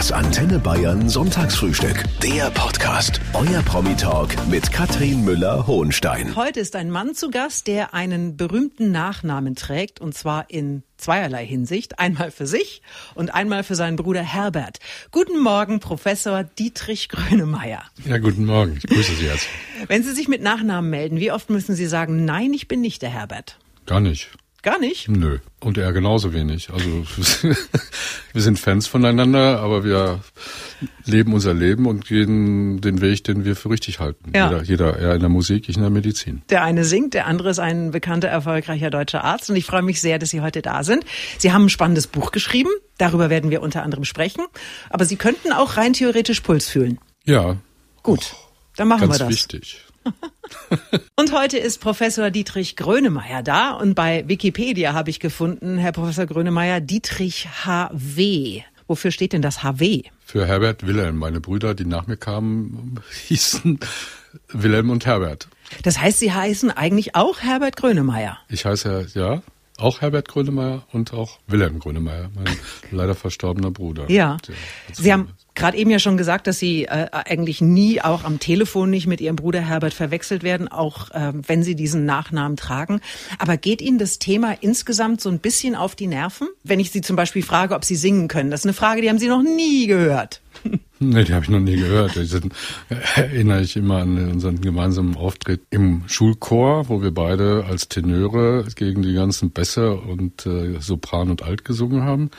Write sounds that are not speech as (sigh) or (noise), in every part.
Das Antenne Bayern Sonntagsfrühstück. Der Podcast. Euer Promi-Talk mit Katrin Müller-Hohenstein. Heute ist ein Mann zu Gast, der einen berühmten Nachnamen trägt und zwar in zweierlei Hinsicht. Einmal für sich und einmal für seinen Bruder Herbert. Guten Morgen, Professor Dietrich Grönemeyer. Ja, guten Morgen. Ich grüße Sie jetzt. Wenn Sie sich mit Nachnamen melden, wie oft müssen Sie sagen, nein, ich bin nicht der Herbert? Gar nicht. Gar nicht? Nö. Und er genauso wenig. Also (laughs) wir sind Fans voneinander, aber wir leben unser Leben und gehen den Weg, den wir für richtig halten. Ja. Jeder, jeder, er in der Musik, ich in der Medizin. Der eine singt, der andere ist ein bekannter, erfolgreicher deutscher Arzt. Und ich freue mich sehr, dass Sie heute da sind. Sie haben ein spannendes Buch geschrieben. Darüber werden wir unter anderem sprechen. Aber Sie könnten auch rein theoretisch Puls fühlen. Ja. Gut, dann machen Ganz wir das. wichtig. (laughs) Und heute ist Professor Dietrich Grönemeyer da und bei Wikipedia habe ich gefunden, Herr Professor Grönemeyer, Dietrich HW. Wofür steht denn das HW? Für Herbert Wilhelm. Meine Brüder, die nach mir kamen, hießen Wilhelm und Herbert. Das heißt, Sie heißen eigentlich auch Herbert Grönemeyer. Ich heiße ja auch Herbert Grönemeyer und auch Wilhelm Grönemeyer, mein (laughs) leider verstorbener Bruder. Ja. Sie haben gerade eben ja schon gesagt, dass Sie äh, eigentlich nie auch am Telefon nicht mit Ihrem Bruder Herbert verwechselt werden, auch äh, wenn Sie diesen Nachnamen tragen. Aber geht Ihnen das Thema insgesamt so ein bisschen auf die Nerven? Wenn ich Sie zum Beispiel frage, ob Sie singen können, das ist eine Frage, die haben Sie noch nie gehört. (laughs) Nee, die habe ich noch nie gehört. Die sind, erinnere ich immer an unseren gemeinsamen Auftritt im Schulchor, wo wir beide als Tenöre gegen die ganzen Bässe und äh, Sopran und Alt gesungen haben.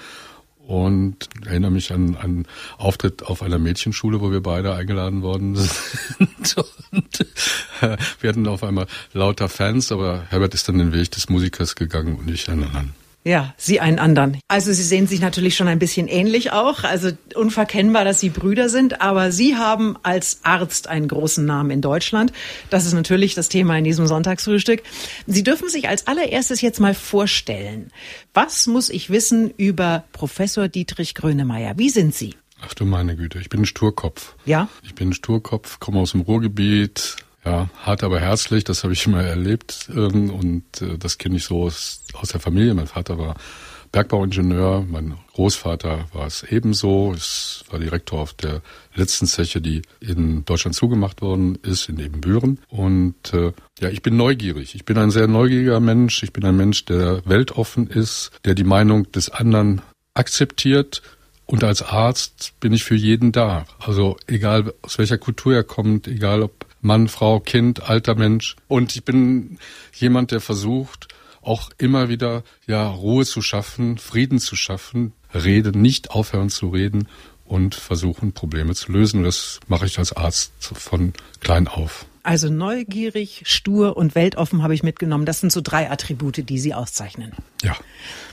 Und erinnere mich an einen Auftritt auf einer Mädchenschule, wo wir beide eingeladen worden (laughs) sind. Und äh, wir hatten auf einmal lauter Fans, aber Herbert ist dann den Weg des Musikers gegangen und ich einen anderen. Ja, Sie einen anderen. Also Sie sehen sich natürlich schon ein bisschen ähnlich auch. Also unverkennbar, dass Sie Brüder sind. Aber Sie haben als Arzt einen großen Namen in Deutschland. Das ist natürlich das Thema in diesem Sonntagsfrühstück. Sie dürfen sich als allererstes jetzt mal vorstellen. Was muss ich wissen über Professor Dietrich Grönemeyer? Wie sind Sie? Ach du meine Güte, ich bin ein Sturkopf. Ja? Ich bin ein Sturkopf, komme aus dem Ruhrgebiet, ja, hart aber herzlich, das habe ich immer erlebt ähm, und äh, das kenne ich so aus, aus der Familie. Mein Vater war Bergbauingenieur, mein Großvater war es ebenso, es war Direktor auf der letzten Zeche, die in Deutschland zugemacht worden ist, in Ebenbüren. Und äh, ja, ich bin neugierig. Ich bin ein sehr neugieriger Mensch. Ich bin ein Mensch, der weltoffen ist, der die Meinung des anderen akzeptiert, und als Arzt bin ich für jeden da. Also egal aus welcher Kultur er kommt, egal ob Mann, Frau, Kind, alter Mensch. Und ich bin jemand, der versucht, auch immer wieder ja Ruhe zu schaffen, Frieden zu schaffen, reden, nicht aufhören zu reden und versuchen Probleme zu lösen. Und das mache ich als Arzt von klein auf. Also neugierig, stur und weltoffen habe ich mitgenommen. Das sind so drei Attribute, die Sie auszeichnen. Ja.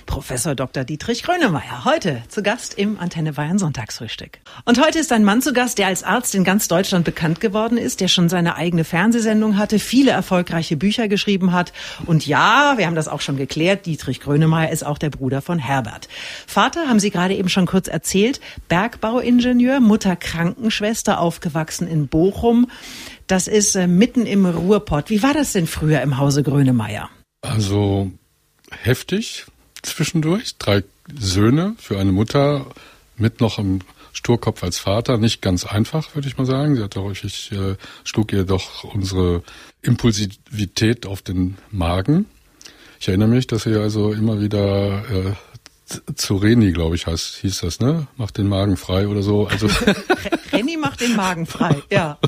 Professor Dr. Dietrich Grönemeyer, heute zu Gast im Antenne Bayern Sonntagsfrühstück. Und heute ist ein Mann zu Gast, der als Arzt in ganz Deutschland bekannt geworden ist, der schon seine eigene Fernsehsendung hatte, viele erfolgreiche Bücher geschrieben hat. Und ja, wir haben das auch schon geklärt, Dietrich Grönemeyer ist auch der Bruder von Herbert. Vater, haben Sie gerade eben schon kurz erzählt, Bergbauingenieur, Mutter Krankenschwester, aufgewachsen in Bochum. Das ist äh, mitten im Ruhrpott. Wie war das denn früher im Hause Grönemeyer? Also heftig zwischendurch. Drei Söhne für eine Mutter mit noch einem Sturkopf als Vater. Nicht ganz einfach, würde ich mal sagen. Sie hatte häufig, äh, schlug ihr doch unsere Impulsivität auf den Magen. Ich erinnere mich, dass sie also immer wieder äh, zu Reni, glaube ich, heißt, hieß das, ne? Macht den Magen frei oder so. Also (laughs) (laughs) Renny macht den Magen frei, ja.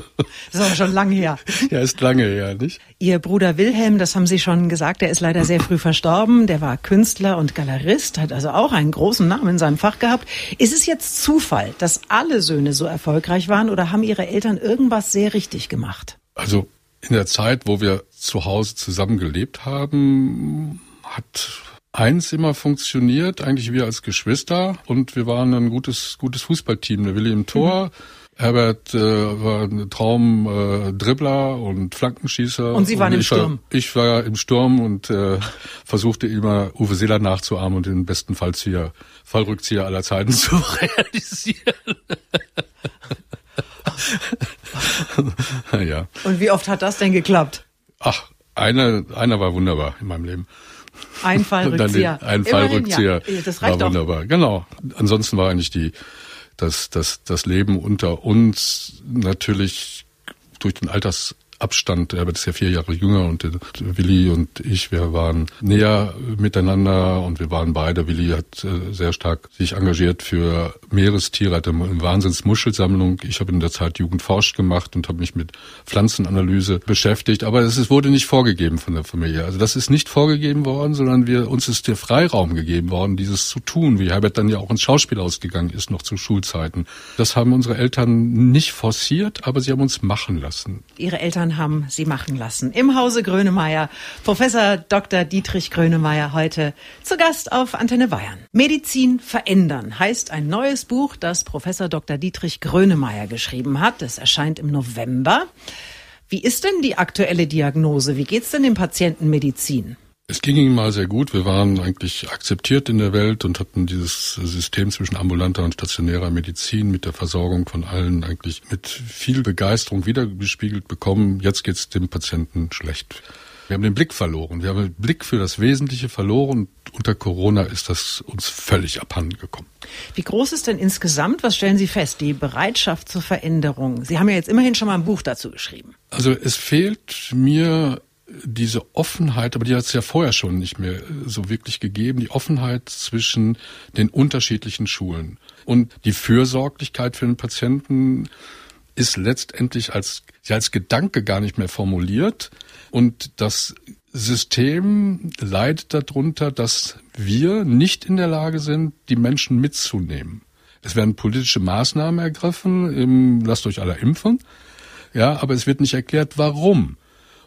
Das ist aber schon lange her. ja, ist lange her, nicht? Ihr Bruder Wilhelm, das haben Sie schon gesagt, der ist leider sehr früh verstorben. Der war Künstler und Galerist, hat also auch einen großen Namen in seinem Fach gehabt. Ist es jetzt Zufall, dass alle Söhne so erfolgreich waren oder haben Ihre Eltern irgendwas sehr richtig gemacht? Also in der Zeit, wo wir zu Hause zusammen gelebt haben, hat eins immer funktioniert, eigentlich wir als Geschwister und wir waren ein gutes gutes Fußballteam. Der Willi im Tor, mhm. Herbert äh, war ein Traum äh, Dribbler und Flankenschießer. Und Sie waren und im Sturm. War, ich war im Sturm und äh, versuchte immer Uwe Seeler nachzuahmen und den besten Fallzieher, Fallrückzieher aller Zeiten (laughs) zu realisieren. (laughs) ja. Und wie oft hat das denn geklappt? Ach, einer, einer war wunderbar in meinem Leben. Ein (laughs) Fallrückzieher. Ein Fallrückzieher ja. Das war reicht doch. wunderbar. Genau. Ansonsten war eigentlich die dass, dass das Leben unter uns natürlich durch den Alters Abstand. Er ist ja vier Jahre jünger und Willi und ich, wir waren näher miteinander und wir waren beide. Willi hat äh, sehr stark sich engagiert für Meerestiere, hat eine Wahnsinnsmuschelsammlung. Ich habe in der Zeit Jugendforscht gemacht und habe mich mit Pflanzenanalyse beschäftigt. Aber es wurde nicht vorgegeben von der Familie. Also das ist nicht vorgegeben worden, sondern wir, uns ist der Freiraum gegeben worden, dieses zu tun, wie Herbert dann ja auch ins Schauspiel ausgegangen ist, noch zu Schulzeiten. Das haben unsere Eltern nicht forciert, aber sie haben uns machen lassen. Ihre Eltern haben Sie machen lassen. Im Hause Grönemeyer. Professor Dr. Dietrich Grönemeyer heute zu Gast auf Antenne Bayern. Medizin verändern heißt ein neues Buch, das Professor Dr. Dietrich Grönemeyer geschrieben hat. Es erscheint im November. Wie ist denn die aktuelle Diagnose? Wie geht's denn dem Patienten Medizin? Es ging ihm mal sehr gut. Wir waren eigentlich akzeptiert in der Welt und hatten dieses System zwischen ambulanter und stationärer Medizin mit der Versorgung von allen eigentlich mit viel Begeisterung wiedergespiegelt bekommen. Jetzt geht es dem Patienten schlecht. Wir haben den Blick verloren. Wir haben den Blick für das Wesentliche verloren. Unter Corona ist das uns völlig abhanden gekommen. Wie groß ist denn insgesamt, was stellen Sie fest, die Bereitschaft zur Veränderung? Sie haben ja jetzt immerhin schon mal ein Buch dazu geschrieben. Also es fehlt mir diese Offenheit, aber die hat es ja vorher schon nicht mehr so wirklich gegeben, die Offenheit zwischen den unterschiedlichen Schulen. Und die Fürsorglichkeit für den Patienten ist letztendlich als, ja, als Gedanke gar nicht mehr formuliert. Und das System leidet darunter, dass wir nicht in der Lage sind, die Menschen mitzunehmen. Es werden politische Maßnahmen ergriffen, im, lasst euch alle impfen. Ja, aber es wird nicht erklärt, warum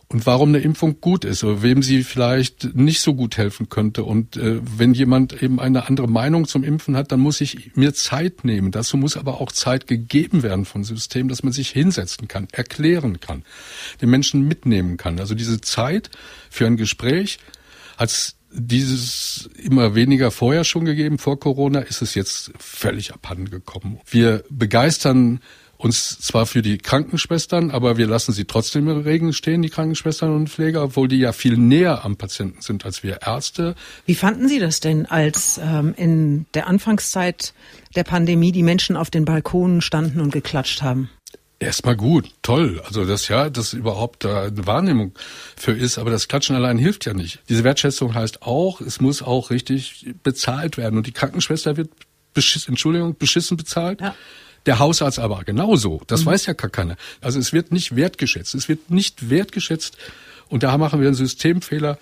und warum eine Impfung gut ist oder wem sie vielleicht nicht so gut helfen könnte. Und äh, wenn jemand eben eine andere Meinung zum Impfen hat, dann muss ich mir Zeit nehmen. Dazu muss aber auch Zeit gegeben werden vom System, dass man sich hinsetzen kann, erklären kann, den Menschen mitnehmen kann. Also diese Zeit für ein Gespräch hat dieses immer weniger vorher schon gegeben. Vor Corona ist es jetzt völlig abhanden gekommen. Wir begeistern uns zwar für die Krankenschwestern, aber wir lassen sie trotzdem im Regen stehen, die Krankenschwestern und Pfleger, obwohl die ja viel näher am Patienten sind als wir Ärzte. Wie fanden Sie das denn, als ähm, in der Anfangszeit der Pandemie die Menschen auf den Balkonen standen und geklatscht haben? Erstmal gut, toll. Also das ja, dass überhaupt da eine Wahrnehmung für ist, aber das Klatschen allein hilft ja nicht. Diese Wertschätzung heißt auch, es muss auch richtig bezahlt werden und die Krankenschwester wird beschissen, Entschuldigung, beschissen bezahlt. Ja. Der Hausarzt aber genauso. Das mhm. weiß ja gar keiner. Also es wird nicht wertgeschätzt. Es wird nicht wertgeschätzt. Und da machen wir einen Systemfehler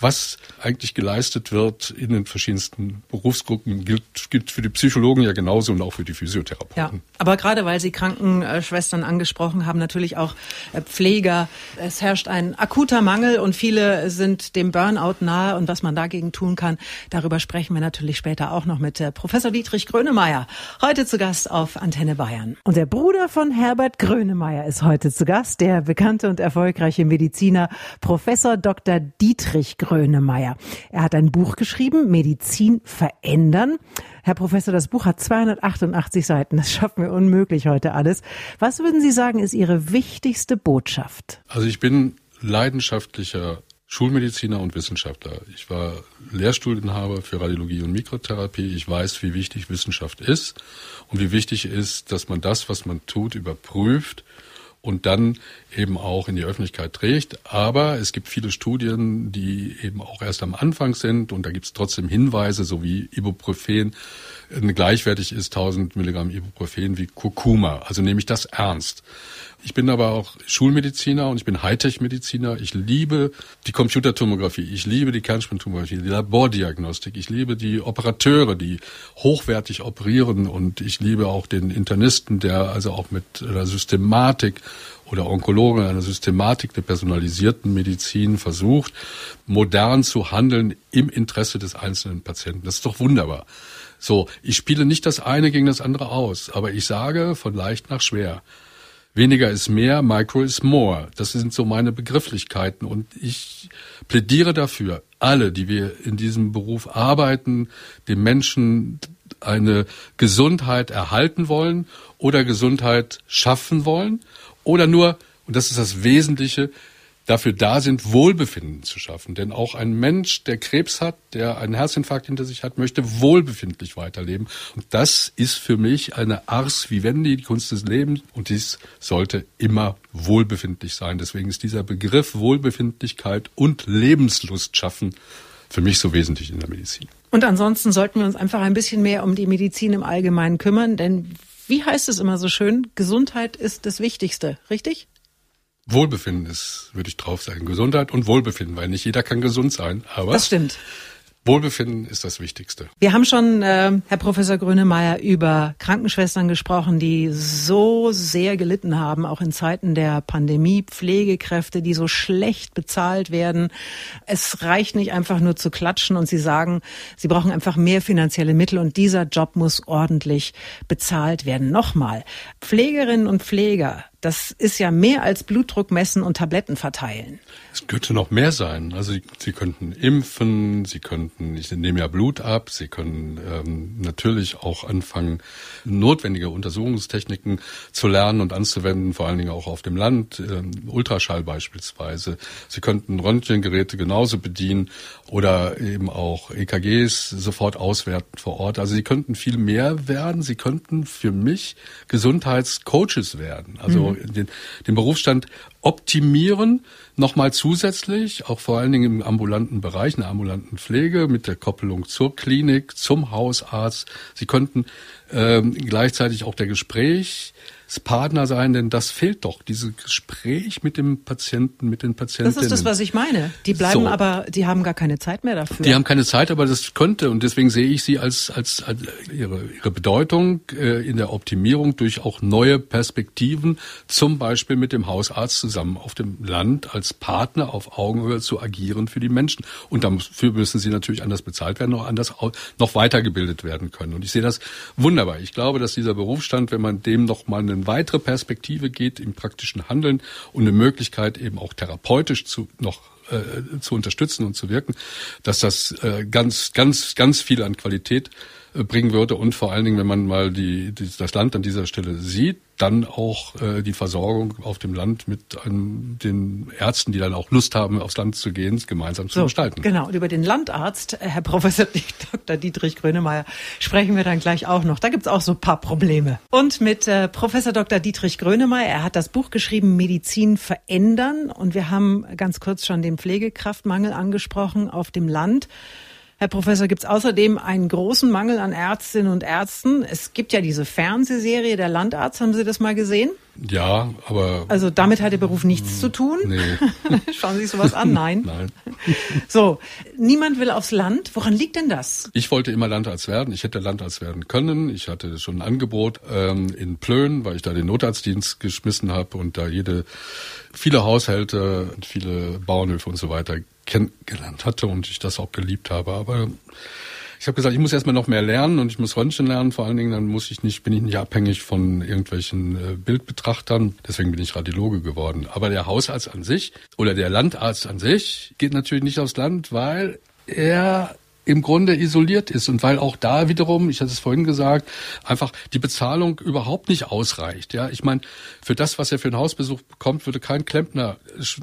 was eigentlich geleistet wird in den verschiedensten Berufsgruppen, gilt, gilt für die Psychologen ja genauso und auch für die Physiotherapeuten. Ja, aber gerade weil Sie Krankenschwestern angesprochen haben, natürlich auch äh, Pfleger. Es herrscht ein akuter Mangel und viele sind dem Burnout nahe und was man dagegen tun kann, darüber sprechen wir natürlich später auch noch mit äh, Professor Dietrich Grönemeyer. Heute zu Gast auf Antenne Bayern. Und der Bruder von Herbert Grönemeyer ist heute zu Gast, der bekannte und erfolgreiche Mediziner Professor Dr. Dietrich Grönemeyer. Grönemeyer. Er hat ein Buch geschrieben, Medizin verändern. Herr Professor, das Buch hat 288 Seiten. Das schaffen wir unmöglich heute alles. Was würden Sie sagen, ist Ihre wichtigste Botschaft? Also ich bin leidenschaftlicher Schulmediziner und Wissenschaftler. Ich war Lehrstuhlinhaber für Radiologie und Mikrotherapie. Ich weiß, wie wichtig Wissenschaft ist und wie wichtig ist, dass man das, was man tut, überprüft und dann eben auch in die Öffentlichkeit trägt. Aber es gibt viele Studien, die eben auch erst am Anfang sind und da gibt es trotzdem Hinweise, so wie Ibuprofen gleichwertig ist 1000 Milligramm Ibuprofen wie Kurkuma. Also nehme ich das ernst. Ich bin aber auch Schulmediziner und ich bin Hightech-Mediziner. Ich liebe die Computertomographie, ich liebe die Kernspintomographie, die Labordiagnostik, ich liebe die Operateure, die hochwertig operieren und ich liebe auch den Internisten, der also auch mit einer Systematik oder Onkologen einer Systematik der personalisierten Medizin versucht, modern zu handeln im Interesse des einzelnen Patienten. Das ist doch wunderbar. So, ich spiele nicht das eine gegen das andere aus, aber ich sage von leicht nach schwer. Weniger ist mehr, Micro is more. Das sind so meine Begrifflichkeiten. Und ich plädiere dafür, alle, die wir in diesem Beruf arbeiten, den Menschen eine Gesundheit erhalten wollen oder Gesundheit schaffen wollen oder nur, und das ist das Wesentliche, dafür da sind, Wohlbefinden zu schaffen. Denn auch ein Mensch, der Krebs hat, der einen Herzinfarkt hinter sich hat, möchte wohlbefindlich weiterleben. Und das ist für mich eine Ars vivendi, die Kunst des Lebens. Und dies sollte immer wohlbefindlich sein. Deswegen ist dieser Begriff Wohlbefindlichkeit und Lebenslust schaffen für mich so wesentlich in der Medizin. Und ansonsten sollten wir uns einfach ein bisschen mehr um die Medizin im Allgemeinen kümmern, denn wie heißt es immer so schön? Gesundheit ist das Wichtigste, richtig? Wohlbefinden ist, würde ich drauf sagen. Gesundheit und Wohlbefinden, weil nicht jeder kann gesund sein. Aber das stimmt. Wohlbefinden ist das Wichtigste. Wir haben schon, äh, Herr Professor Grönemeyer, über Krankenschwestern gesprochen, die so sehr gelitten haben, auch in Zeiten der Pandemie, Pflegekräfte, die so schlecht bezahlt werden. Es reicht nicht einfach nur zu klatschen und sie sagen, sie brauchen einfach mehr finanzielle Mittel und dieser Job muss ordentlich bezahlt werden. Nochmal, Pflegerinnen und Pfleger, das ist ja mehr als Blutdruck messen und Tabletten verteilen. Es könnte noch mehr sein. Also Sie, Sie könnten impfen, Sie könnten, ich nehme ja Blut ab, Sie können ähm, natürlich auch anfangen, notwendige Untersuchungstechniken zu lernen und anzuwenden, vor allen Dingen auch auf dem Land, ähm, Ultraschall beispielsweise. Sie könnten Röntgengeräte genauso bedienen oder eben auch EKGs sofort auswerten vor Ort. Also Sie könnten viel mehr werden. Sie könnten für mich Gesundheitscoaches werden. Also mhm. den, den Berufsstand optimieren, nochmal zusätzlich, auch vor allen Dingen im ambulanten Bereich, in der ambulanten Pflege mit der Koppelung zur Klinik, zum Hausarzt. Sie könnten ähm, gleichzeitig auch der Gespräch Partner sein, denn das fehlt doch, dieses Gespräch mit dem Patienten, mit den Patientinnen. Das ist das, was ich meine. Die bleiben so. aber, die haben gar keine Zeit mehr dafür. Die haben keine Zeit, aber das könnte und deswegen sehe ich sie als, als, als ihre, ihre Bedeutung äh, in der Optimierung durch auch neue Perspektiven, zum Beispiel mit dem Hausarzt zusammen auf dem Land als Partner auf Augenhöhe zu agieren für die Menschen. Und dafür müssen sie natürlich anders bezahlt werden, noch anders, noch weitergebildet werden können. Und ich sehe das wunderbar. Ich glaube, dass dieser Berufsstand, wenn man dem noch mal eine eine weitere Perspektive geht im praktischen Handeln und eine Möglichkeit eben auch therapeutisch zu noch äh, zu unterstützen und zu wirken, dass das äh, ganz, ganz, ganz viel an Qualität äh, bringen würde. Und vor allen Dingen, wenn man mal die, die, das Land an dieser Stelle sieht, dann auch äh, die Versorgung auf dem Land mit einem, den Ärzten, die dann auch Lust haben, aufs Land zu gehen, gemeinsam zu so, gestalten. Genau, und über den Landarzt, äh, Herr Professor (laughs) Dr. Dietrich Grönemeyer, sprechen wir dann gleich auch noch. Da gibt's auch so ein paar Probleme. Und mit äh, Professor Dr. Dietrich Grönemeyer, er hat das Buch geschrieben, Medizin verändern. Und wir haben ganz kurz schon den Pflegekraftmangel angesprochen auf dem Land. Herr Professor, gibt es außerdem einen großen Mangel an Ärztinnen und Ärzten? Es gibt ja diese Fernsehserie Der Landarzt, haben Sie das mal gesehen? Ja, aber. Also damit hat der Beruf nichts zu tun? Nee. (laughs) Schauen Sie sich sowas an? Nein. (laughs) Nein. So, niemand will aufs Land. Woran liegt denn das? Ich wollte immer Landarzt werden. Ich hätte Landarzt werden können. Ich hatte schon ein Angebot ähm, in Plön, weil ich da den Notarztdienst geschmissen habe und da jede, viele Haushalte, viele Bauernhöfe und so weiter kennengelernt hatte und ich das auch geliebt habe. Aber ich habe gesagt, ich muss erstmal noch mehr lernen und ich muss Röntgen lernen. Vor allen Dingen, dann muss ich nicht, bin ich nicht abhängig von irgendwelchen äh, Bildbetrachtern. Deswegen bin ich Radiologe geworden. Aber der Hausarzt an sich oder der Landarzt an sich geht natürlich nicht aufs Land, weil er im Grunde isoliert ist und weil auch da wiederum, ich hatte es vorhin gesagt, einfach die Bezahlung überhaupt nicht ausreicht. Ja, ich meine, für das, was er für einen Hausbesuch bekommt, würde kein Klempner,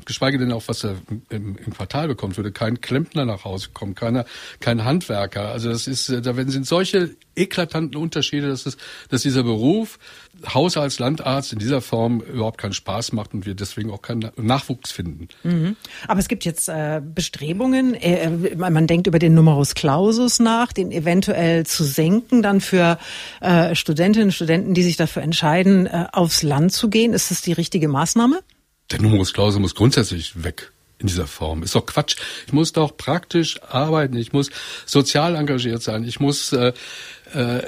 geschweige denn auch was er im, im Quartal bekommt, würde kein Klempner nach Hause kommen, keiner, kein Handwerker. Also das ist, da sind solche eklatanten Unterschiede, dass es, dass dieser Beruf Hausarzt, Landarzt in dieser Form überhaupt keinen Spaß macht und wir deswegen auch keinen Nachwuchs finden. Mhm. Aber es gibt jetzt äh, Bestrebungen, äh, man denkt über den Numerus Clausus nach, den eventuell zu senken, dann für äh, Studentinnen und Studenten, die sich dafür entscheiden, äh, aufs Land zu gehen. Ist das die richtige Maßnahme? Der Numerus Clausus muss grundsätzlich weg in dieser Form. Ist doch Quatsch. Ich muss doch praktisch arbeiten. Ich muss sozial engagiert sein. Ich muss äh, äh,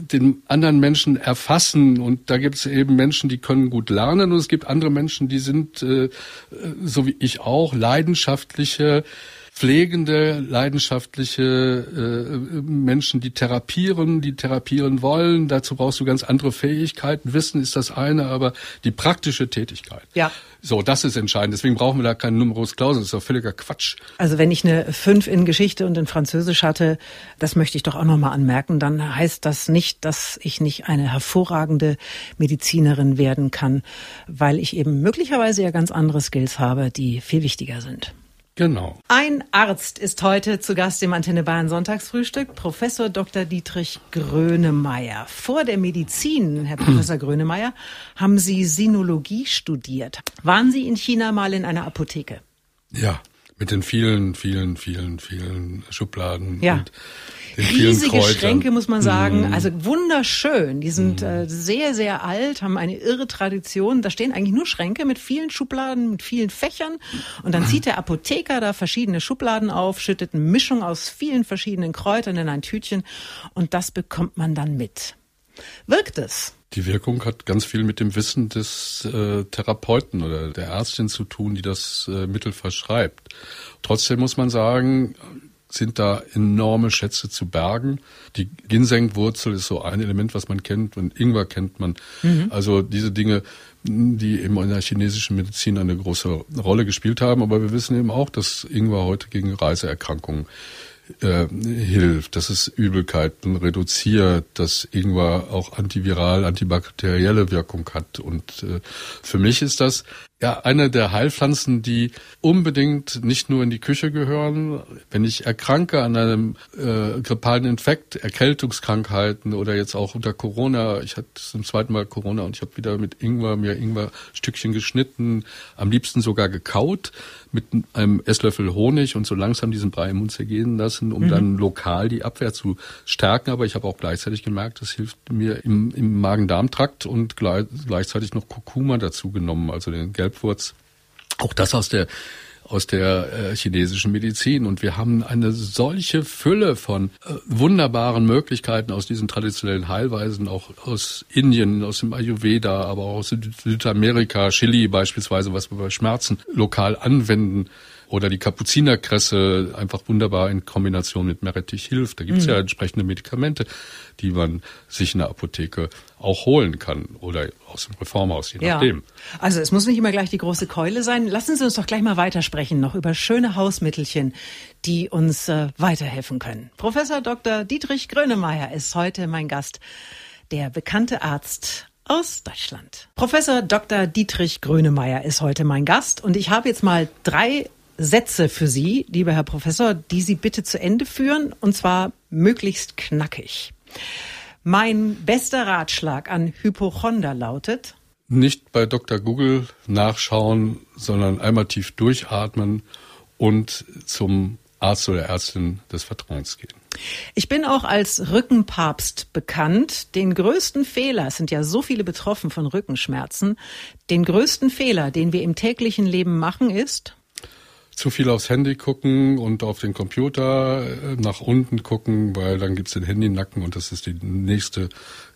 den anderen Menschen erfassen. Und da gibt es eben Menschen, die können gut lernen und es gibt andere Menschen, die sind, äh, so wie ich auch, leidenschaftliche pflegende, leidenschaftliche äh, Menschen, die therapieren, die therapieren wollen. Dazu brauchst du ganz andere Fähigkeiten. Wissen ist das eine, aber die praktische Tätigkeit. Ja. So, das ist entscheidend. Deswegen brauchen wir da keinen Numerus Clausus. Das ist doch völliger Quatsch. Also wenn ich eine 5 in Geschichte und in Französisch hatte, das möchte ich doch auch nochmal anmerken, dann heißt das nicht, dass ich nicht eine hervorragende Medizinerin werden kann, weil ich eben möglicherweise ja ganz andere Skills habe, die viel wichtiger sind. Genau. Ein Arzt ist heute zu Gast im Antenne Bayern Sonntagsfrühstück, Professor Dr. Dietrich Grönemeyer. Vor der Medizin, Herr Professor Grönemeyer, haben Sie Sinologie studiert. Waren Sie in China mal in einer Apotheke? Ja, mit den vielen, vielen, vielen, vielen Schubladen ja. und den Riesige. Schränke, muss man sagen. Mm. Also wunderschön. Die sind äh, sehr, sehr alt, haben eine irre Tradition. Da stehen eigentlich nur Schränke mit vielen Schubladen, mit vielen Fächern. Und dann zieht der Apotheker da verschiedene Schubladen auf, schüttet eine Mischung aus vielen verschiedenen Kräutern in ein Tütchen. Und das bekommt man dann mit. Wirkt es? Die Wirkung hat ganz viel mit dem Wissen des äh, Therapeuten oder der Ärztin zu tun, die das äh, Mittel verschreibt. Trotzdem muss man sagen, sind da enorme Schätze zu bergen. Die Ginsengwurzel ist so ein Element, was man kennt und Ingwer kennt man. Also diese Dinge, die eben in der chinesischen Medizin eine große Rolle gespielt haben. Aber wir wissen eben auch, dass Ingwer heute gegen Reiseerkrankungen äh, hilft, dass es Übelkeiten reduziert, dass Ingwer auch antiviral, antibakterielle Wirkung hat. Und äh, für mich ist das ja eine der Heilpflanzen, die unbedingt nicht nur in die Küche gehören. Wenn ich erkranke an einem äh, grippalen Infekt, Erkältungskrankheiten oder jetzt auch unter Corona, ich hatte zum zweiten Mal Corona und ich habe wieder mit Ingwer mir Ingwerstückchen geschnitten, am liebsten sogar gekaut mit einem Esslöffel Honig und so langsam diesen Brei im Mund zergehen lassen, um dann lokal die Abwehr zu stärken. Aber ich habe auch gleichzeitig gemerkt, das hilft mir im, im Magen-Darm-Trakt und gleich, gleichzeitig noch Kurkuma dazu genommen, also den Gelbwurz. Auch das aus der aus der äh, chinesischen Medizin. Und wir haben eine solche Fülle von äh, wunderbaren Möglichkeiten aus diesen traditionellen Heilweisen, auch aus Indien, aus dem Ayurveda, aber auch aus Süd Südamerika, Chili beispielsweise, was wir bei Schmerzen lokal anwenden. Oder die Kapuzinerkresse einfach wunderbar in Kombination mit Meerrettich hilft. Da gibt's ja entsprechende Medikamente, die man sich in der Apotheke auch holen kann oder aus dem Reformhaus, je nachdem. Also es muss nicht immer gleich die große Keule sein. Lassen Sie uns doch gleich mal weitersprechen, noch über schöne Hausmittelchen, die uns äh, weiterhelfen können. Professor Dr. Dietrich Grönemeyer ist heute mein Gast, der bekannte Arzt aus Deutschland. Professor Dr. Dietrich Grönemeyer ist heute mein Gast und ich habe jetzt mal drei Sätze für Sie, lieber Herr Professor, die Sie bitte zu Ende führen und zwar möglichst knackig. Mein bester Ratschlag an Hypochonder lautet, Nicht bei Dr. Google nachschauen, sondern einmal tief durchatmen und zum Arzt oder Ärztin des Vertrauens gehen. ich bin auch als Rückenpapst bekannt. Den größten Fehler, es sind ja so viele betroffen von Rückenschmerzen, den größten Fehler, den wir im täglichen Leben machen, ist, Zu viel aufs Handy gucken und auf den Computer äh, nach unten gucken, weil dann gibt's den Handynacken und das ist die nächste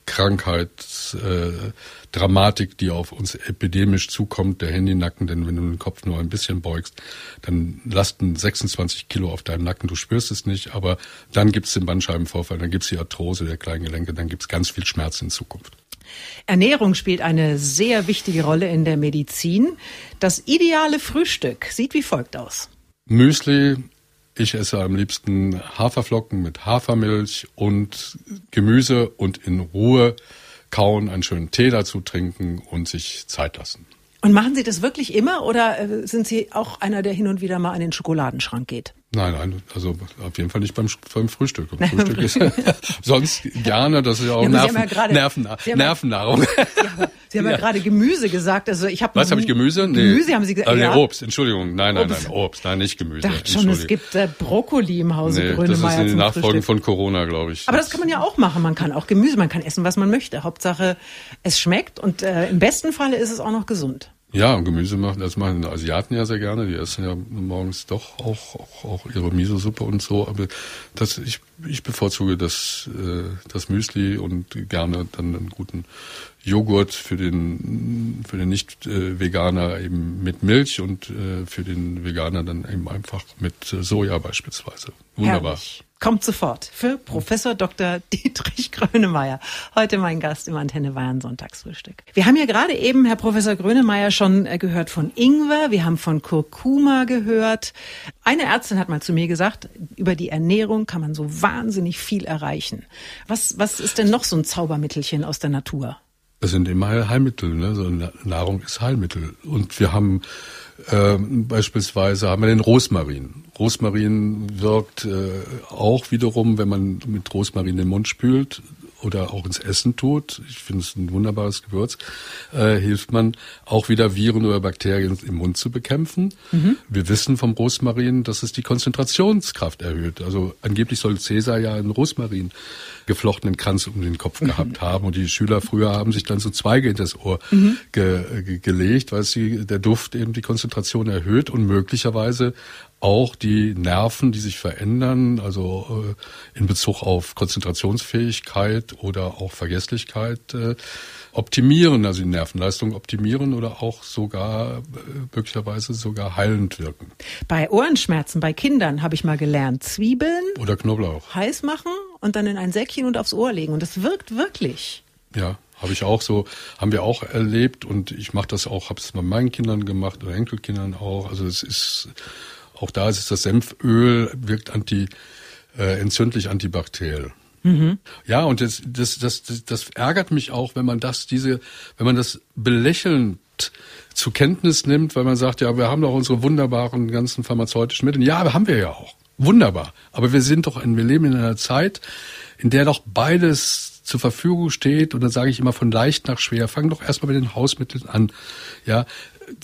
Krankheitsdramatik, äh, die auf uns epidemisch zukommt, der Handynacken. Denn wenn du den Kopf nur ein bisschen beugst, dann lasten 26 Kilo auf deinem Nacken. Du spürst es nicht, aber dann gibt's den Bandscheibenvorfall, dann gibt's die Arthrose der kleinen Gelenke, dann gibt's ganz viel Schmerz in Zukunft. Ernährung spielt eine sehr wichtige Rolle in der Medizin. Das ideale Frühstück sieht wie folgt aus. Müsli. Ich esse am liebsten Haferflocken mit Hafermilch und Gemüse und in Ruhe kauen, einen schönen Tee dazu trinken und sich Zeit lassen. Und machen Sie das wirklich immer oder äh, sind Sie auch einer, der hin und wieder mal an den Schokoladenschrank geht? Nein, nein, also auf jeden Fall nicht beim, beim Frühstück. Beim (laughs) Frühstück ist (laughs) sonst gerne, das ist ja auch Ja, Nerven, ja gerade- Nerven, Sie haben ja- Nervennahrung. (laughs) Sie haben ja, gerade Gemüse gesagt. Also ich habe Was habe ich Gemüse? Nee. Gemüse haben Sie gesagt. Ah, nee. Obst, Entschuldigung. Nein, nein, Obst. nein, Obst, nein, nicht Gemüse. Ich dachte schon, es gibt äh, Brokkoli im Hause Nee, das Grönemeyer ist die Nachfolge von Corona, glaube ich. Aber das kann man ja auch machen. Man kann auch Gemüse, man kann essen, was man möchte. Hauptsache, es schmeckt und äh, im besten Falle ist es auch noch gesund. Ja, und Gemüse machen, das machen Asiaten ja sehr gerne. Die essen ja morgens doch auch, auch, auch ihre Miso-Suppe und so. Aber das, ich ich bevorzuge das, äh, das Müsli und gerne dann einen guten Joghurt für den, für den Nicht-Veganer eben mit Milch und äh, für den Veganer dann eben einfach mit Soja beispielsweise. Wunderbar. Herrlich. Kommt sofort für Professor Dr. Dietrich Grönemeyer. Heute mein Gast im Antenne Bayern Sonntagsfrühstück. Wir haben ja gerade eben, Herr Professor Grönemeyer, schon äh, gehört von Ingwer. Wir haben von Kurkuma gehört. Eine Ärztin hat mal zu mir gesagt, über die Ernährung kann man so wahnsinnig viel erreichen. Was, was ist denn noch so ein Zaubermittelchen aus der Natur? Es sind immer Heilmittel. Ne? So Nahrung ist Heilmittel. Und wir haben äh, beispielsweise haben wir den Rosmarin. Rosmarin wirkt äh, auch wiederum, wenn man mit Rosmarin den Mund spült, oder auch ins Essen tut, ich finde es ein wunderbares Gewürz, äh, hilft man auch wieder Viren oder Bakterien im Mund zu bekämpfen. Mhm. Wir wissen vom Rosmarin, dass es die Konzentrationskraft erhöht. Also angeblich soll Cäsar ja einen Rosmarin geflochtenen Kranz um den Kopf mhm. gehabt haben und die Schüler früher haben sich dann so Zweige in das Ohr mhm. ge, ge, gelegt, weil sie der Duft eben die Konzentration erhöht und möglicherweise auch die Nerven, die sich verändern, also äh, in Bezug auf Konzentrationsfähigkeit oder auch Vergesslichkeit äh, optimieren, also die Nervenleistung optimieren oder auch sogar äh, möglicherweise sogar heilend wirken. Bei Ohrenschmerzen bei Kindern habe ich mal gelernt, Zwiebeln oder Knoblauch heiß machen und dann in ein Säckchen und aufs Ohr legen und das wirkt wirklich. Ja, habe ich auch so, haben wir auch erlebt und ich mache das auch, habe es bei meinen Kindern gemacht oder Enkelkindern auch. Also es ist auch da ist es das Senföl, wirkt anti, äh, entzündlich antibakteriell. Mhm. Ja, und das, das, das, das ärgert mich auch, wenn man das, diese, wenn man das belächelnd zur Kenntnis nimmt, weil man sagt, ja, wir haben doch unsere wunderbaren ganzen pharmazeutischen Mittel. Ja, haben wir ja auch. Wunderbar. Aber wir sind doch, in, wir leben in einer Zeit, in der doch beides zur Verfügung steht. Und dann sage ich immer von leicht nach schwer. Fang doch erstmal mit den Hausmitteln an. Ja,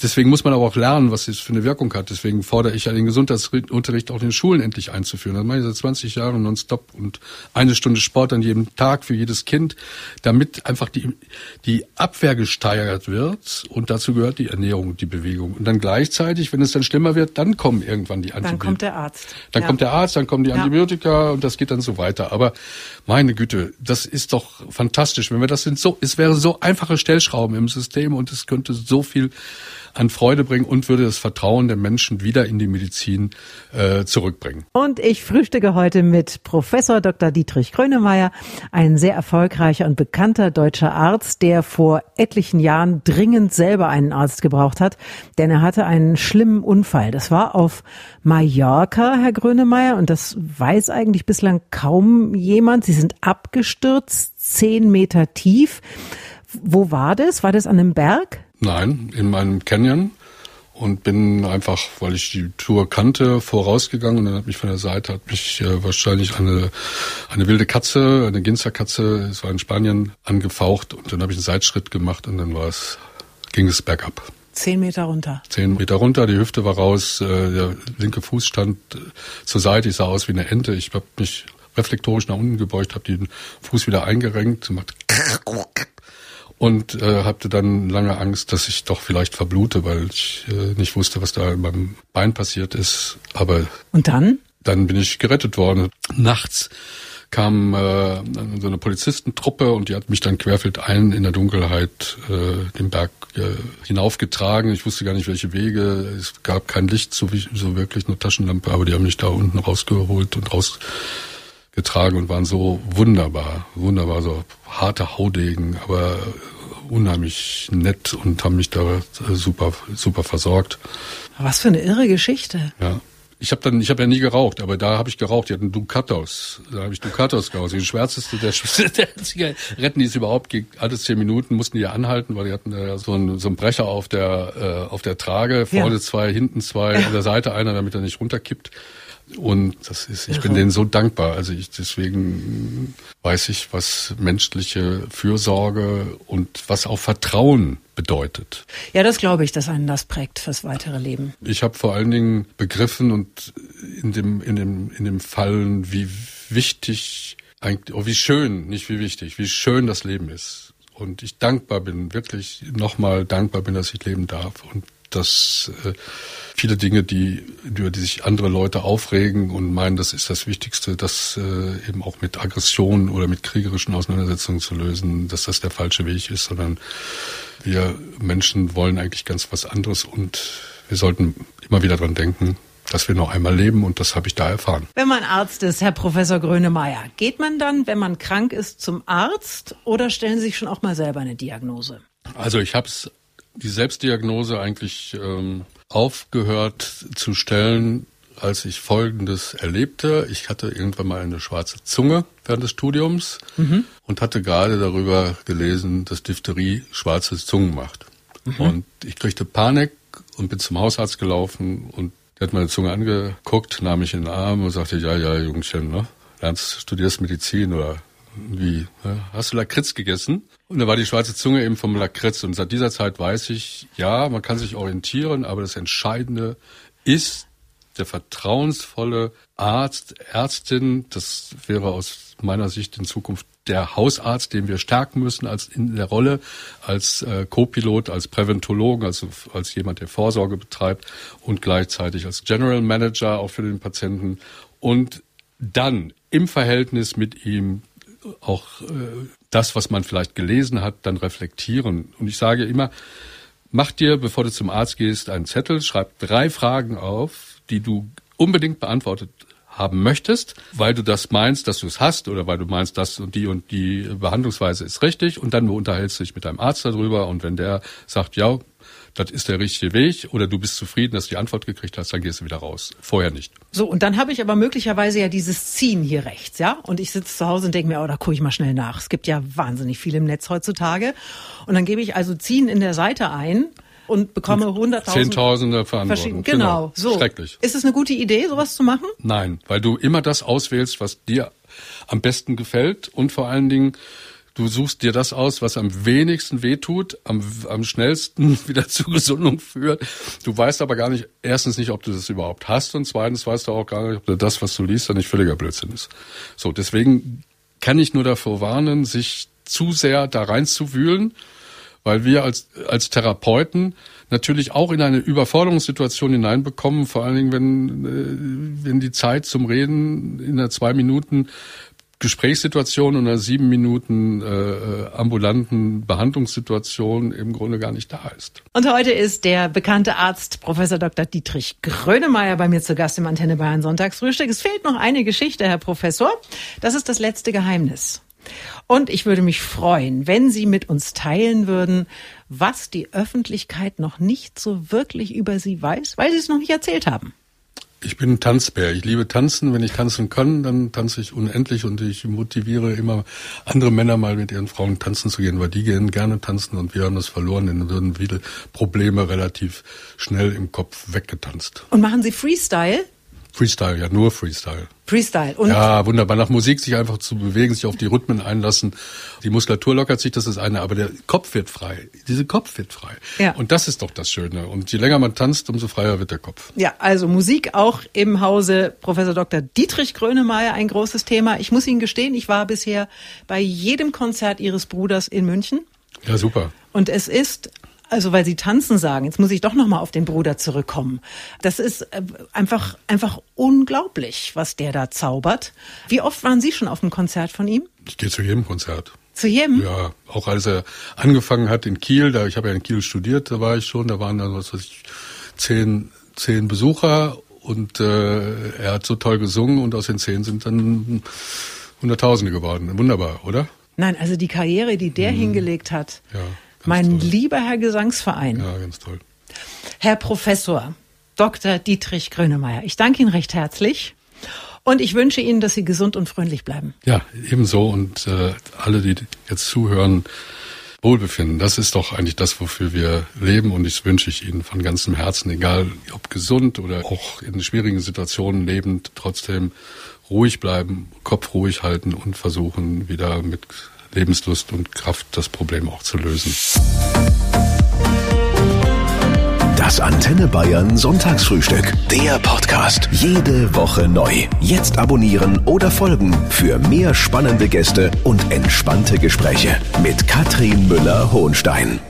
deswegen muss man aber auch lernen, was es für eine Wirkung hat. Deswegen fordere ich ja den Gesundheitsunterricht auch in den Schulen endlich einzuführen. Das mache ich seit 20 Jahren nonstop und eine Stunde Sport an jedem Tag für jedes Kind, damit einfach die, die Abwehr gesteigert wird und dazu gehört die Ernährung und die Bewegung. Und dann gleichzeitig, wenn es dann schlimmer wird, dann kommen irgendwann die Antibiotika. Dann kommt der Arzt. Dann ja. kommt der Arzt, dann kommen die Antibiotika ja. und das geht dann so weiter. Aber meine Güte, das ist doch fantastisch. Wenn wir das sind so, es wäre so einfache Stellschrauben im System und es könnte so viel an Freude bringen und würde das Vertrauen der Menschen wieder in die Medizin äh, zurückbringen. Und ich frühstücke heute mit Professor Dr. Dietrich Grönemeyer, ein sehr erfolgreicher und bekannter deutscher Arzt, der vor etlichen Jahren dringend selber einen Arzt gebraucht hat, denn er hatte einen schlimmen Unfall. Das war auf Mallorca, Herr Grönemeyer, und das weiß eigentlich bislang kaum jemand. Sie sind abgestürzt, zehn Meter tief. Wo war das? War das an einem Berg? Nein, in meinem Canyon und bin einfach, weil ich die Tour kannte, vorausgegangen und dann hat mich von der Seite hat mich äh, wahrscheinlich eine eine wilde Katze, eine Ginsterkatze, es war in Spanien angefaucht und dann habe ich einen Seitschritt gemacht und dann war es ging es bergab. Zehn Meter runter. Zehn Meter runter, die Hüfte war raus, äh, der linke Fuß stand äh, zur Seite, ich sah aus wie eine Ente. Ich habe mich reflektorisch nach unten gebeugt, habe den Fuß wieder eingerenkt, gemacht und äh, hatte dann lange Angst, dass ich doch vielleicht verblute, weil ich äh, nicht wusste, was da in meinem Bein passiert ist. Aber und dann? Dann bin ich gerettet worden. Nachts kam äh, so eine Polizistentruppe und die hat mich dann querfeldein in der Dunkelheit äh, den Berg äh, hinaufgetragen. Ich wusste gar nicht, welche Wege. Es gab kein Licht, so, wie, so wirklich eine Taschenlampe, aber die haben mich da unten rausgeholt und rausgetragen und waren so wunderbar, wunderbar, so harte Haudegen, aber unheimlich nett und haben mich da super, super versorgt. Was für eine irre Geschichte. Ja. Ich habe dann, ich habe ja nie geraucht, aber da habe ich geraucht. Die hatten Ducatos. Da habe ich Ducatos geraucht. Die schwärzeste der, (laughs) der Zigaretten, die es überhaupt gibt. Alle zehn Minuten mussten die anhalten, weil die hatten ja so einen, so einen Brecher auf der äh, auf der Trage, vorne ja. zwei, hinten zwei, an der Seite einer, damit er nicht runterkippt. Und das ist, ich bin denen so dankbar. Also ich, deswegen weiß ich, was menschliche Fürsorge und was auch Vertrauen bedeutet. Ja, das glaube ich, dass einen das prägt fürs weitere Leben. Ich habe vor allen Dingen begriffen und in dem, in dem, in dem Fallen, wie wichtig eigentlich, oh, wie schön, nicht wie wichtig, wie schön das Leben ist. Und ich dankbar bin, wirklich nochmal dankbar bin, dass ich leben darf. Und dass äh, viele Dinge, die, über die sich andere Leute aufregen und meinen, das ist das Wichtigste, das äh, eben auch mit Aggression oder mit kriegerischen Auseinandersetzungen zu lösen, dass das der falsche Weg ist, sondern wir Menschen wollen eigentlich ganz was anderes und wir sollten immer wieder dran denken, dass wir noch einmal leben und das habe ich da erfahren. Wenn man Arzt ist, Herr Professor Grönemeyer, geht man dann, wenn man krank ist, zum Arzt oder stellen Sie sich schon auch mal selber eine Diagnose? Also ich habe die Selbstdiagnose eigentlich ähm, aufgehört zu stellen, als ich Folgendes erlebte. Ich hatte irgendwann mal eine schwarze Zunge während des Studiums mhm. und hatte gerade darüber gelesen, dass Diphtherie schwarze Zungen macht. Mhm. Und ich kriegte Panik und bin zum Hausarzt gelaufen und der hat meine Zunge angeguckt, nahm mich in den Arm und sagte, ja, ja, Jungchen, ne? lernst, studierst Medizin oder wie, ne? hast du Lakritz gegessen? Und da war die schwarze Zunge eben vom Lakritz. Und seit dieser Zeit weiß ich, ja, man kann sich orientieren, aber das Entscheidende ist der vertrauensvolle Arzt, Ärztin. Das wäre aus meiner Sicht in Zukunft der Hausarzt, den wir stärken müssen als in der Rolle als äh, Co-Pilot, als Präventologen, also als jemand, der Vorsorge betreibt und gleichzeitig als General Manager auch für den Patienten und dann im Verhältnis mit ihm auch äh, das, was man vielleicht gelesen hat, dann reflektieren. Und ich sage immer, mach dir, bevor du zum Arzt gehst, einen Zettel, schreib drei Fragen auf, die du unbedingt beantwortet haben möchtest, weil du das meinst, dass du es hast oder weil du meinst, dass und die und die Behandlungsweise ist richtig und dann unterhältst du dich mit deinem Arzt darüber und wenn der sagt, ja, das ist der richtige Weg oder du bist zufrieden, dass du die Antwort gekriegt hast, dann gehst du wieder raus. Vorher nicht. So, und dann habe ich aber möglicherweise ja dieses Ziehen hier rechts, ja? Und ich sitze zu Hause und denke mir, oh, da gucke ich mal schnell nach. Es gibt ja wahnsinnig viel im Netz heutzutage. Und dann gebe ich also Ziehen in der Seite ein und bekomme hunderttausende Zehntausende Verantwortung. Genau, genau, so. Schrecklich. Ist es eine gute Idee, sowas zu machen? Nein, weil du immer das auswählst, was dir am besten gefällt und vor allen Dingen Du suchst dir das aus, was am wenigsten wehtut, am, am schnellsten (laughs) wieder zur Gesundung führt. Du weißt aber gar nicht, erstens nicht, ob du das überhaupt hast und zweitens weißt du auch gar nicht, ob das, was du liest, dann nicht völliger Blödsinn ist. So, deswegen kann ich nur davor warnen, sich zu sehr da reinzuwühlen, weil wir als, als Therapeuten natürlich auch in eine Überforderungssituation hineinbekommen, vor allen Dingen, wenn, äh, wenn die Zeit zum Reden in der zwei Minuten Gesprächssituation und einer sieben Minuten äh, ambulanten Behandlungssituation im Grunde gar nicht da ist. Und heute ist der bekannte Arzt Professor Dr. Dietrich Grönemeyer bei mir zu Gast im Antenne Bayern Sonntagsfrühstück. Es fehlt noch eine Geschichte, Herr Professor. Das ist das letzte Geheimnis. Und ich würde mich freuen, wenn Sie mit uns teilen würden, was die Öffentlichkeit noch nicht so wirklich über Sie weiß, weil Sie es noch nicht erzählt haben. Ich bin ein Tanzbär. Ich liebe tanzen. Wenn ich tanzen kann, dann tanze ich unendlich und ich motiviere immer andere Männer mal mit ihren Frauen tanzen zu gehen, weil die gehen gerne tanzen und wir haben das verloren, dann würden viele Probleme relativ schnell im Kopf weggetanzt. Und machen Sie Freestyle? Freestyle, ja, nur Freestyle. Freestyle. Und ja, wunderbar. Nach Musik sich einfach zu bewegen, sich auf die Rhythmen einlassen. Die Muskulatur lockert sich, das ist eine, aber der Kopf wird frei. Diese Kopf wird frei. Ja. Und das ist doch das Schöne. Und je länger man tanzt, umso freier wird der Kopf. Ja, also Musik auch im Hause Professor Dr. Dietrich Grönemeyer ein großes Thema. Ich muss Ihnen gestehen, ich war bisher bei jedem Konzert Ihres Bruders in München. Ja, super. Und es ist also weil Sie tanzen sagen, jetzt muss ich doch noch mal auf den Bruder zurückkommen. Das ist äh, einfach einfach unglaublich, was der da zaubert. Wie oft waren Sie schon auf einem Konzert von ihm? Ich gehe zu jedem Konzert. Zu jedem? Ja, auch als er angefangen hat in Kiel, da ich habe ja in Kiel studiert, da war ich schon, da waren dann was weiß ich zehn zehn Besucher und äh, er hat so toll gesungen und aus den zehn sind dann Hunderttausende geworden. Wunderbar, oder? Nein, also die Karriere, die der hm. hingelegt hat. Ja mein toll. lieber Herr Gesangsverein. Ja, ganz toll. Herr Professor Dr. Dietrich Grönemeyer, ich danke Ihnen recht herzlich. Und ich wünsche Ihnen, dass Sie gesund und freundlich bleiben. Ja, ebenso. Und äh, alle, die jetzt zuhören, Wohlbefinden. Das ist doch eigentlich das, wofür wir leben. Und ich wünsche ich Ihnen von ganzem Herzen, egal ob gesund oder auch in schwierigen Situationen lebend, trotzdem ruhig bleiben, Kopf ruhig halten und versuchen, wieder mit Lebenslust und Kraft, das Problem auch zu lösen. Das Antenne Bayern Sonntagsfrühstück. Der Podcast. Jede Woche neu. Jetzt abonnieren oder folgen für mehr spannende Gäste und entspannte Gespräche mit Katrin Müller-Hohenstein.